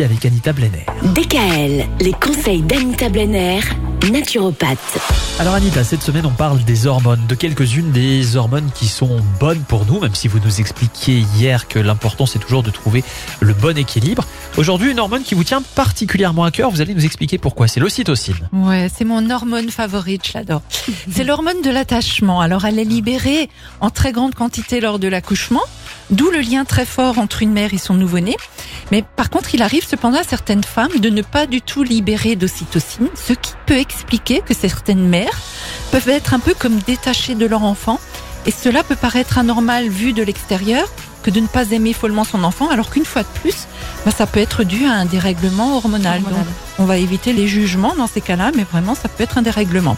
avec Anita Blenner. DKL, les conseils d'Anita Blenner, naturopathe. Alors Anita, cette semaine on parle des hormones, de quelques-unes des hormones qui sont bonnes pour nous, même si vous nous expliquiez hier que l'important c'est toujours de trouver le bon équilibre. Aujourd'hui une hormone qui vous tient particulièrement à cœur, vous allez nous expliquer pourquoi, c'est l'ocytocine. Ouais, c'est mon hormone favorite, je l'adore. c'est l'hormone de l'attachement. Alors elle est libérée en très grande quantité lors de l'accouchement, d'où le lien très fort entre une mère et son nouveau-né. Mais par contre, il arrive cependant à certaines femmes de ne pas du tout libérer d'ocytocine, ce qui peut expliquer que certaines mères peuvent être un peu comme détachées de leur enfant. Et cela peut paraître anormal vu de l'extérieur que de ne pas aimer follement son enfant, alors qu'une fois de plus, bah, ça peut être dû à un dérèglement hormonal. Hormonal. Donc, on va éviter les jugements dans ces cas-là, mais vraiment, ça peut être un dérèglement.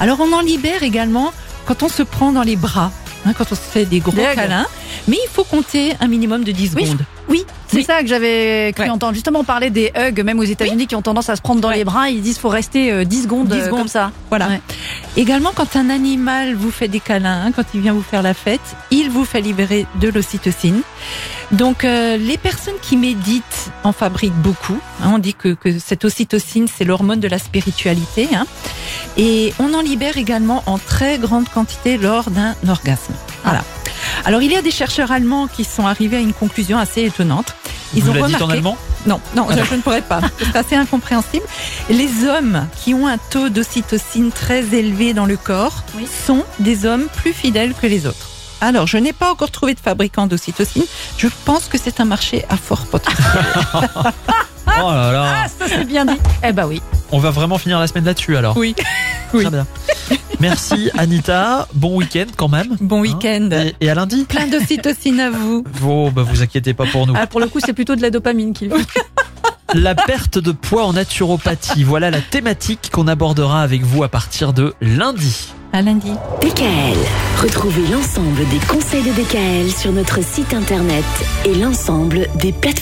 Alors, on en libère également quand on se prend dans les bras, hein, quand on se fait des gros câlins, mais il faut compter un minimum de 10 Oui. secondes. Oui, c'est Oui. ça que j'avais cru Ouais. entendre. Justement, on parlait des hugs, même aux États-Unis, qui ont tendance à se prendre dans Ouais. les bras. Ils disent faut rester euh, 10 secondes, 10 euh, secondes. comme ça. Voilà. Ouais. Également, quand un animal vous fait des câlins, hein, quand il vient vous faire la fête, il vous fait libérer de l'ocytocine. Donc, euh, les personnes qui méditent en fabriquent beaucoup. hein. on dit que, que cette ocytocine, c'est l'hormone de la spiritualité. hein. Et on en libère également en très grande quantité lors d'un orgasme. Voilà. Alors, il y a des chercheurs allemands qui sont arrivés à une conclusion assez étonnante. Ils vous ont l'avez dit en remarqué. allemand? Non, non, Ah, je ne pourrais pas. C'est assez incompréhensible. Les hommes qui ont un taux d'ocytocine très élevé dans le corps Oui. sont des hommes plus fidèles que les autres. Alors, je n'ai pas encore trouvé de fabricant d'ocytocine. Je pense que c'est un marché à fort potentiel. Oh là là, Ah, ça c'est bien dit. eh ben oui. On va vraiment finir la semaine là-dessus alors. Oui. Très bien. Merci Anita, bon week-end quand même. Bon Hein week-end. Et, et à lundi Plein d'ocytocine à vous. Vous, bah, vous inquiétez pas pour nous. Ah, pour le coup, c'est plutôt de la dopamine qu'il La perte de poids en naturopathie, voilà la thématique qu'on abordera avec vous à partir de lundi. À lundi. DKL, retrouvez l'ensemble des conseils de DKL sur notre site internet et l'ensemble des plateformes